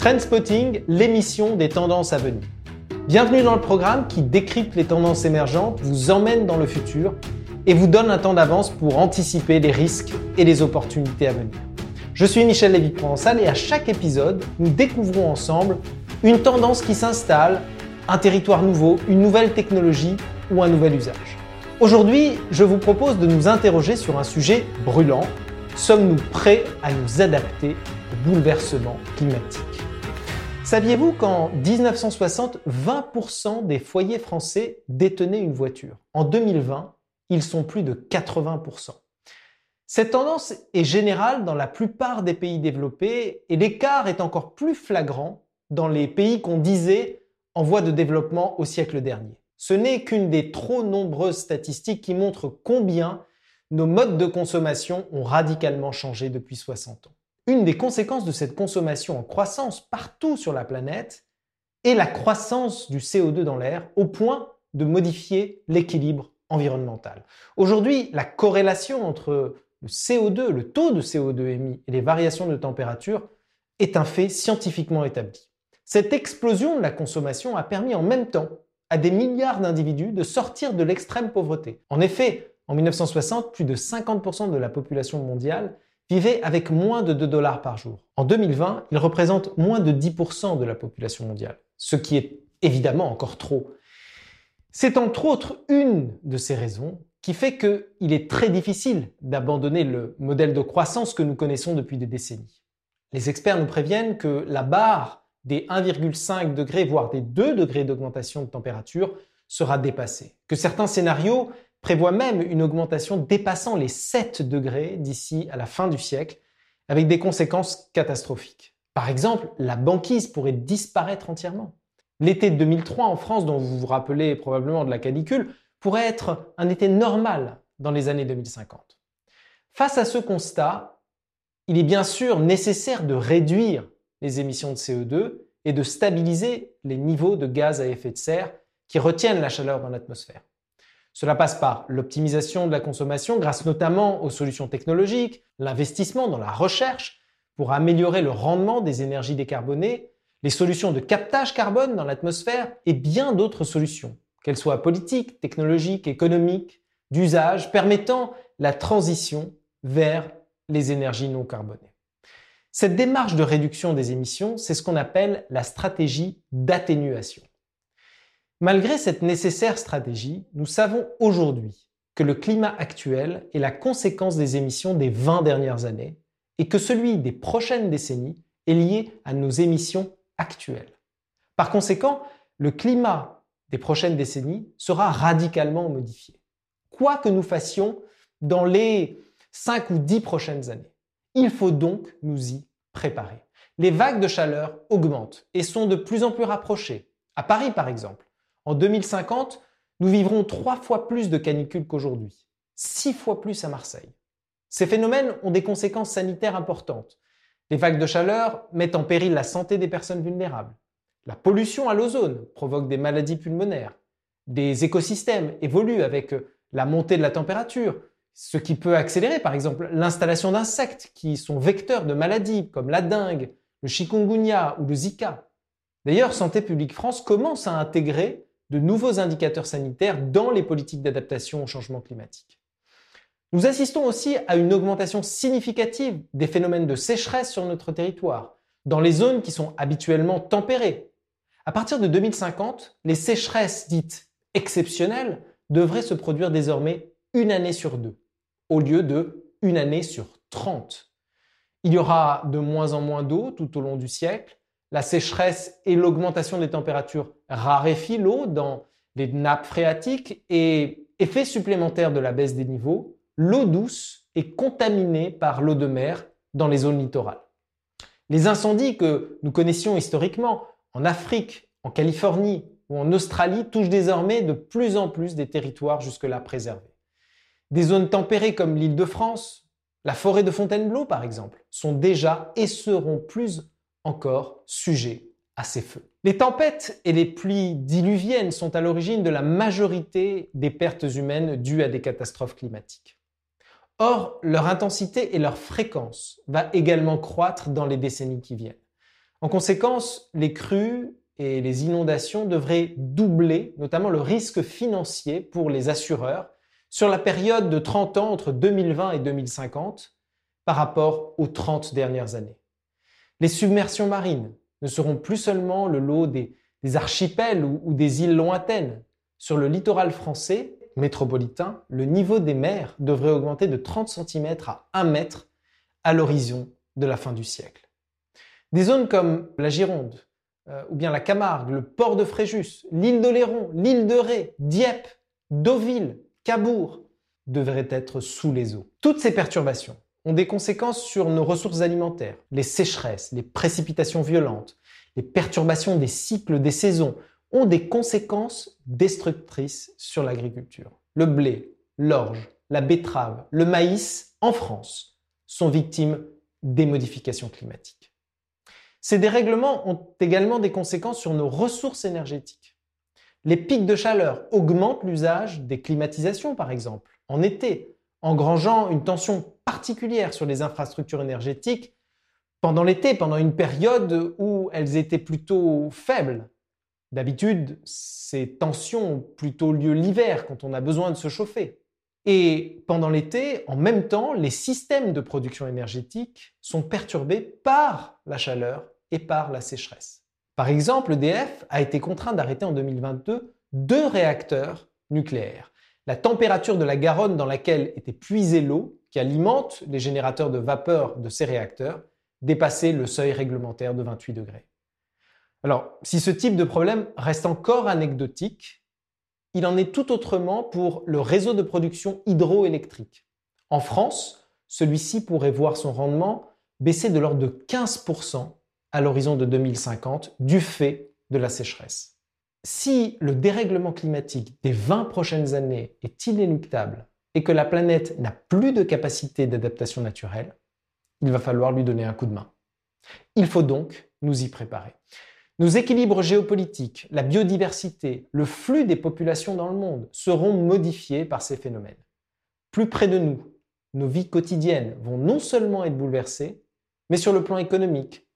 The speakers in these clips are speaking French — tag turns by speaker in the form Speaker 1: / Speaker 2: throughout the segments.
Speaker 1: Trendspotting, l'émission des tendances à venir. Bienvenue dans le programme qui décrypte les tendances émergentes, vous emmène dans le futur et vous donne un temps d'avance pour anticiper les risques et les opportunités à venir. Je suis Michel Lévy-Provençal et à chaque épisode, nous découvrons ensemble une tendance qui s'installe, un territoire nouveau, une nouvelle technologie ou un nouvel usage. Aujourd'hui, je vous propose de nous interroger sur un sujet brûlant. Sommes-nous prêts à nous adapter au bouleversement climatique? Saviez-vous qu'en 1960, 20% des foyers français détenaient une voiture? En 2020, ils sont plus de 80%. Cette tendance est générale dans la plupart des pays développés et l'écart est encore plus flagrant dans les pays qu'on disait en voie de développement au siècle dernier. Ce n'est qu'une des trop nombreuses statistiques qui montrent combien nos modes de consommation ont radicalement changé depuis 60 ans. Une des conséquences de cette consommation en croissance partout sur la planète est la croissance du CO2 dans l'air au point de modifier l'équilibre environnemental. Aujourd'hui, la corrélation entre le CO2, le taux de CO2 émis et les variations de température est un fait scientifiquement établi. Cette explosion de la consommation a permis en même temps à des milliards d'individus de sortir de l'extrême pauvreté. En effet, en 1960, plus de 50% de la population mondiale vivait avec moins de 2 dollars par jour. En 2020, il représente moins de 10% de la population mondiale, ce qui est évidemment encore trop. C'est entre autres une de ces raisons qui fait qu'il est très difficile d'abandonner le modèle de croissance que nous connaissons depuis des décennies. Les experts nous préviennent que la barre des 1,5 degrés, voire des 2 degrés d'augmentation de température sera dépassée. Que certains scénarios prévoit même une augmentation dépassant les 7 degrés d'ici à la fin du siècle, avec des conséquences catastrophiques. Par exemple, la banquise pourrait disparaître entièrement. L'été 2003 en France, dont vous vous rappelez probablement de la canicule, pourrait être un été normal dans les années 2050. Face à ce constat, il est bien sûr nécessaire de réduire les émissions de CO2 et de stabiliser les niveaux de gaz à effet de serre qui retiennent la chaleur dans l'atmosphère. Cela passe par l'optimisation de la consommation grâce notamment aux solutions technologiques, l'investissement dans la recherche pour améliorer le rendement des énergies décarbonées, les solutions de captage carbone dans l'atmosphère et bien d'autres solutions, qu'elles soient politiques, technologiques, économiques, d'usage, permettant la transition vers les énergies non carbonées. Cette démarche de réduction des émissions, c'est ce qu'on appelle la stratégie d'atténuation. Malgré cette nécessaire stratégie, nous savons aujourd'hui que le climat actuel est la conséquence des émissions des 20 dernières années et que celui des prochaines décennies est lié à nos émissions actuelles. Par conséquent, le climat des prochaines décennies sera radicalement modifié. Quoi que nous fassions dans les 5 ou 10 prochaines années. Il faut donc nous y préparer. Les vagues de chaleur augmentent et sont de plus en plus rapprochées. À Paris, par exemple, en 2050, nous vivrons trois fois plus de canicules qu'aujourd'hui, six fois plus à Marseille. Ces phénomènes ont des conséquences sanitaires importantes. Les vagues de chaleur mettent en péril la santé des personnes vulnérables. La pollution à l'ozone provoque des maladies pulmonaires. Des écosystèmes évoluent avec la montée de la température, ce qui peut accélérer par exemple l'installation d'insectes qui sont vecteurs de maladies comme la dengue, le chikungunya ou le Zika. D'ailleurs, Santé publique France commence à intégrer de nouveaux indicateurs sanitaires dans les politiques d'adaptation au changement climatique. Nous assistons aussi à une augmentation significative des phénomènes de sécheresse sur notre territoire, dans les zones qui sont habituellement tempérées. À partir de 2050, les sécheresses dites exceptionnelles devraient se produire désormais une année sur deux, au lieu de une année sur 30. Il y aura de moins en moins d'eau tout au long du siècle, la sécheresse et l'augmentation des températures raréfient l'eau dans les nappes phréatiques et effet supplémentaire de la baisse des niveaux, l'eau douce est contaminée par l'eau de mer dans les zones littorales. Les incendies que nous connaissions historiquement en Afrique, en Californie ou en Australie touchent désormais de plus en plus des territoires jusque-là préservés. Des zones tempérées comme l'île de France, la forêt de Fontainebleau par exemple, sont déjà et seront plus encore sujet à ces feux. Les tempêtes et les pluies diluviennes sont à l'origine de la majorité des pertes humaines dues à des catastrophes climatiques. Or, leur intensité et leur fréquence va également croître dans les décennies qui viennent. En conséquence, les crues et les inondations devraient doubler, notamment le risque financier pour les assureurs, sur la période de 30 ans entre 2020 et 2050 par rapport aux 30 dernières années. Les submersions marines ne seront plus seulement le lot des, archipels ou, des îles lointaines. Sur le littoral français métropolitain, le niveau des mers devrait augmenter de 30 cm à 1 mètre à l'horizon de la fin du siècle. Des zones comme la Gironde, euh, ou bien la Camargue, le port de Fréjus, l'île d'Oléron, l'île de Ré, Dieppe, Deauville, Cabourg devraient être sous les eaux. Toutes ces perturbations ont des conséquences sur nos ressources alimentaires, les sécheresses, les précipitations violentes, les perturbations des cycles des saisons ont des conséquences destructrices sur l'agriculture. Le blé, l'orge, la betterave, le maïs en France sont victimes des modifications climatiques. Ces dérèglements ont également des conséquences sur nos ressources énergétiques. Les pics de chaleur augmentent l'usage des climatisations, par exemple, en été, engrangeant une tension particulière sur les infrastructures énergétiques pendant l'été, pendant une période où elles étaient plutôt faibles. D'habitude, ces tensions ont plutôt lieu l'hiver, quand on a besoin de se chauffer. Et pendant l'été, en même temps, les systèmes de production énergétique sont perturbés par la chaleur et par la sécheresse. Par exemple, EDF a été contraint d'arrêter en 2022 deux réacteurs nucléaires. La température de la Garonne dans laquelle était puisée l'eau qui alimente les générateurs de vapeur de ces réacteurs dépassait le seuil réglementaire de 28 degrés. Alors, si ce type de problème reste encore anecdotique, il en est tout autrement pour le réseau de production hydroélectrique. En France, celui-ci pourrait voir son rendement baisser de l'ordre de 15% à l'horizon de 2050 du fait de la sécheresse. Si le dérèglement climatique des 20 prochaines années est inéluctable et que la planète n'a plus de capacité d'adaptation naturelle, il va falloir lui donner un coup de main. Il faut donc nous y préparer. Nos équilibres géopolitiques, la biodiversité, le flux des populations dans le monde seront modifiés par ces phénomènes. Plus près de nous, nos vies quotidiennes vont non seulement être bouleversées, mais sur le plan économique,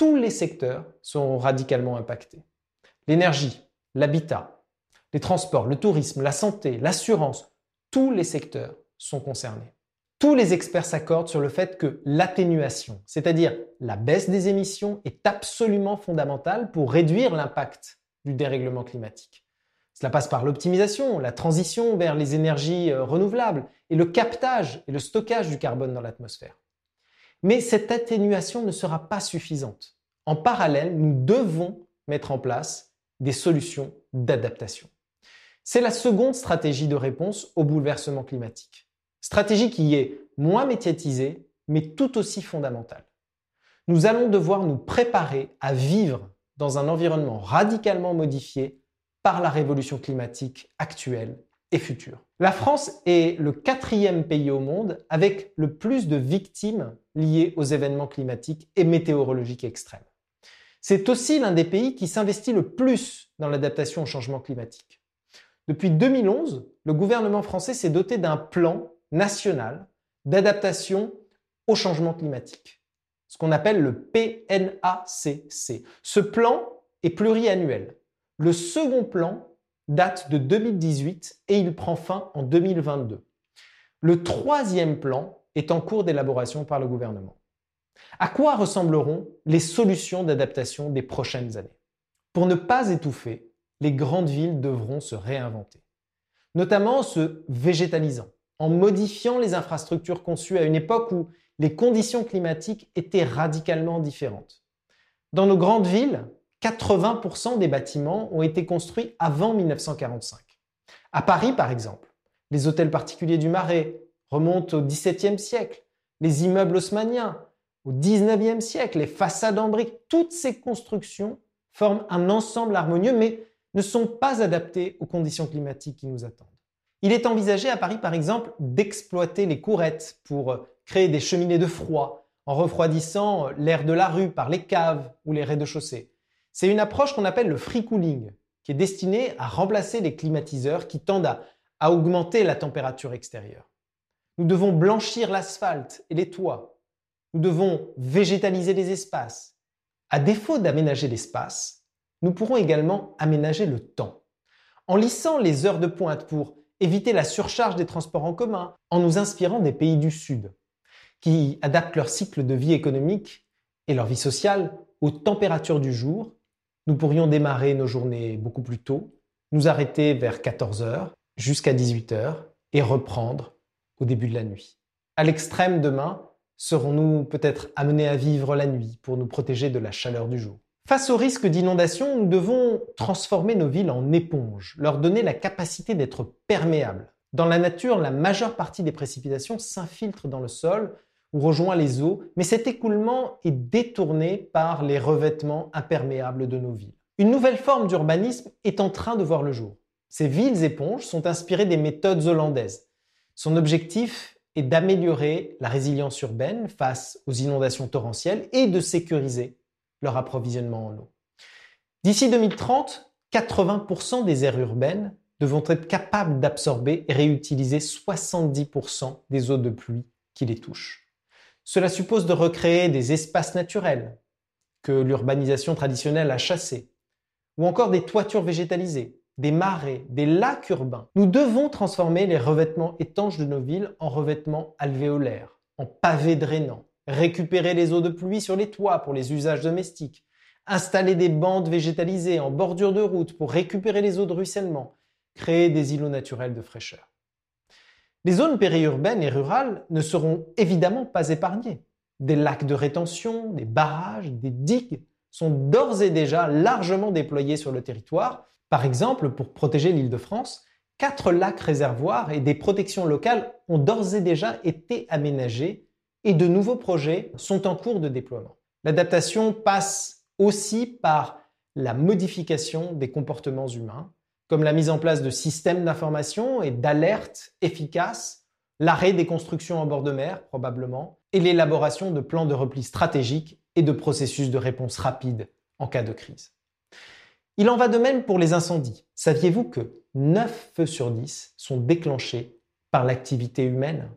Speaker 1: tous les secteurs seront radicalement impactés. L'énergie, l'habitat, les transports, le tourisme, la santé, l'assurance, tous les secteurs sont concernés. Tous les experts s'accordent sur le fait que l'atténuation, c'est-à-dire la baisse des émissions, est absolument fondamentale pour réduire l'impact du dérèglement climatique. Cela passe par l'optimisation, la transition vers les énergies euh, renouvelables et le captage et le stockage du carbone dans l'atmosphère. Mais cette atténuation ne sera pas suffisante. En parallèle, nous devons mettre en place des solutions d'adaptation. C'est la seconde stratégie de réponse au bouleversement climatique. Stratégie qui est moins médiatisée, mais tout aussi fondamentale. Nous allons devoir nous préparer à vivre dans un environnement radicalement modifié par la révolution climatique actuelle et future. La France est le quatrième pays au monde avec le plus de victimes liées aux événements climatiques et météorologiques extrêmes. C'est aussi l'un des pays qui s'investit le plus dans l'adaptation au changement climatique. Depuis 2011, le gouvernement français s'est doté d'un plan national d'adaptation au changement climatique, ce qu'on appelle le PNACC. Ce plan est pluriannuel. Le second plan date de 2018 et il prend fin en 2022. Le troisième plan est en cours d'élaboration par le gouvernement. À quoi ressembleront les solutions d'adaptation des prochaines années? Pour ne pas étouffer, les grandes villes devront se réinventer, notamment en se végétalisant, en modifiant les infrastructures conçues à une époque où les conditions climatiques étaient radicalement différentes. Dans nos grandes villes, 80% des bâtiments ont été construits avant 1945. À Paris, par exemple, les hôtels particuliers du Marais remontent au XVIIe siècle, les immeubles haussmanniens au XIXe siècle, les façades en briques, toutes ces constructions forment un ensemble harmonieux, mais ne sont pas adaptées aux conditions climatiques qui nous attendent. Il est envisagé à Paris, par exemple, d'exploiter les courettes pour créer des cheminées de froid en refroidissant l'air de la rue par les caves ou les rez-de-chaussée. C'est une approche qu'on appelle le free cooling, qui est destinée à remplacer les climatiseurs qui tendent à, à augmenter la température extérieure. Nous devons blanchir l'asphalte et les toits. Nous devons végétaliser les espaces. À défaut d'aménager l'espace, nous pourrons également aménager le temps. En lissant les heures de pointe pour éviter la surcharge des transports en commun, en nous inspirant des pays du Sud, qui adaptent leur cycle de vie économique et leur vie sociale aux températures du jour, nous pourrions démarrer nos journées beaucoup plus tôt, nous arrêter vers 14 heures jusqu'à 18 heures et reprendre au début de la nuit. À l'extrême demain, serons-nous peut-être amenés à vivre la nuit pour nous protéger de la chaleur du jour? Face au risque d'inondation, nous devons transformer nos villes en éponges, leur donner la capacité d'être perméables. Dans la nature, la majeure partie des précipitations s'infiltre dans le sol ou rejoint les eaux, mais cet écoulement est détourné par les revêtements imperméables de nos villes. Une nouvelle forme d'urbanisme est en train de voir le jour. Ces villes éponges sont inspirées des méthodes hollandaises. Son objectif est d'améliorer la résilience urbaine face aux inondations torrentielles et de sécuriser leur approvisionnement en eau. D'ici 2030, 80% des aires urbaines devront être capables d'absorber et réutiliser 70% des eaux de pluie qui les touchent. Cela suppose de recréer des espaces naturels que l'urbanisation traditionnelle a chassés, ou encore des toitures végétalisées, des marais, des lacs urbains. Nous devons transformer les revêtements étanches de nos villes en revêtements alvéolaires, en pavés drainants, récupérer les eaux de pluie sur les toits pour les usages domestiques, installer des bandes végétalisées en bordure de route pour récupérer les eaux de ruissellement, créer des îlots naturels de fraîcheur. Les zones périurbaines et rurales ne seront évidemment pas épargnées. Des lacs de rétention, des barrages, des digues sont d'ores et déjà largement déployés sur le territoire. Par exemple, pour protéger l'île de France, quatre lacs réservoirs et des protections locales ont d'ores et déjà été aménagés et de nouveaux projets sont en cours de déploiement. L'adaptation passe aussi par la modification des comportements humains comme la mise en place de systèmes d'information et d'alerte efficaces, l'arrêt des constructions en bord de mer probablement, et l'élaboration de plans de repli stratégiques et de processus de réponse rapide en cas de crise. Il en va de même pour les incendies. Saviez-vous que 9 feux sur 10 sont déclenchés par l'activité humaine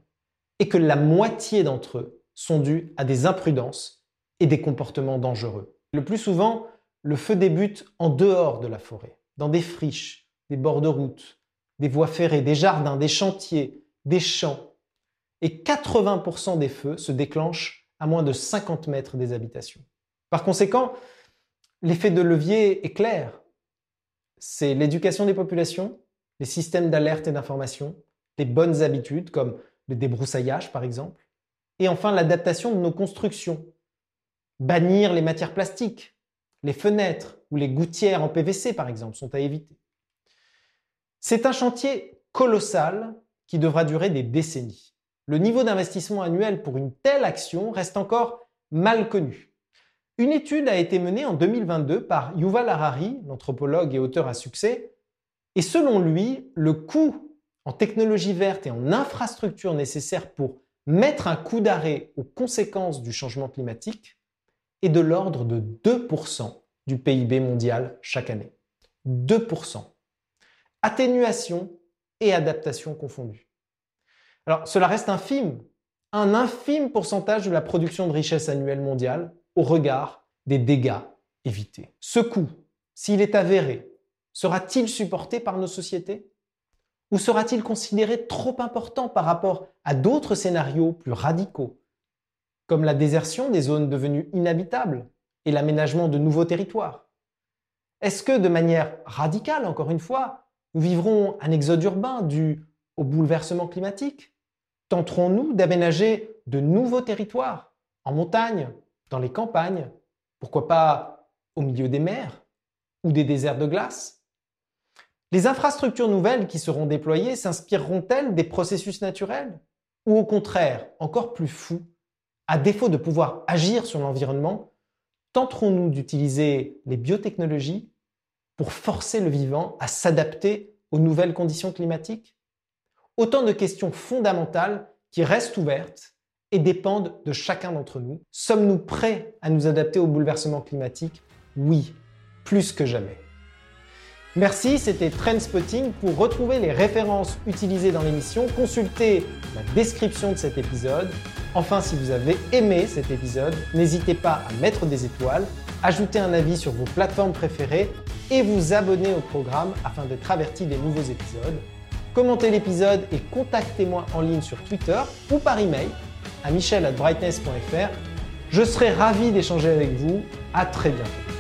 Speaker 1: et que la moitié d'entre eux sont dus à des imprudences et des comportements dangereux? Le plus souvent, le feu débute en dehors de la forêt, dans des friches, des bords de route, des voies ferrées, des jardins, des chantiers, des champs. Et 80% des feux se déclenchent à moins de 50 mètres des habitations. Par conséquent, l'effet de levier est clair. C'est l'éducation des populations, les systèmes d'alerte et d'information, les bonnes habitudes comme le débroussaillage par exemple, et enfin l'adaptation de nos constructions. Bannir les matières plastiques, les fenêtres ou les gouttières en PVC par exemple sont à éviter. C'est un chantier colossal qui devra durer des décennies. Le niveau d'investissement annuel pour une telle action reste encore mal connu. Une étude a été menée en 2022 par Yuval Harari, l'anthropologue et auteur à succès, et selon lui, le coût en technologie verte et en infrastructure nécessaires pour mettre un coup d'arrêt aux conséquences du changement climatique est de l'ordre de 2% du PIB mondial chaque année. 2% atténuation et adaptation confondues. Alors, cela reste infime, un infime pourcentage de la production de richesse annuelle mondiale au regard des dégâts évités. Ce coût, s'il est avéré, sera-t-il supporté par nos sociétés? Ou sera-t-il considéré trop important par rapport à d'autres scénarios plus radicaux, comme la désertion des zones devenues inhabitables et l'aménagement de nouveaux territoires? Est-ce que, de manière radicale, encore une fois, nous vivrons un exode urbain dû au bouleversement climatique? Tenterons-nous d'aménager de nouveaux territoires en montagne, les campagnes, pourquoi pas au milieu des mers ou des déserts de glace? Les infrastructures nouvelles qui seront déployées s'inspireront-elles des processus naturels? Ou au contraire, encore plus fou, à défaut de pouvoir agir sur l'environnement, tenterons-nous d'utiliser les biotechnologies pour forcer le vivant à s'adapter aux nouvelles conditions climatiques? Autant de questions fondamentales qui restent ouvertes et dépendent de chacun d'entre nous. Sommes-nous prêts à nous adapter au bouleversement climatique? Oui, plus que jamais. Merci, c'était Trendspotting. Pour retrouver les références utilisées dans l'émission, consultez la description de cet épisode. Enfin, si vous avez aimé cet épisode, n'hésitez pas à mettre des étoiles, ajouter un avis sur vos plateformes préférées et vous abonner au programme afin d'être averti des nouveaux épisodes. Commentez l'épisode et contactez-moi en ligne sur Twitter ou par email à michel@brightness.fr. Je serai ravi d'échanger avec vous. À très bientôt.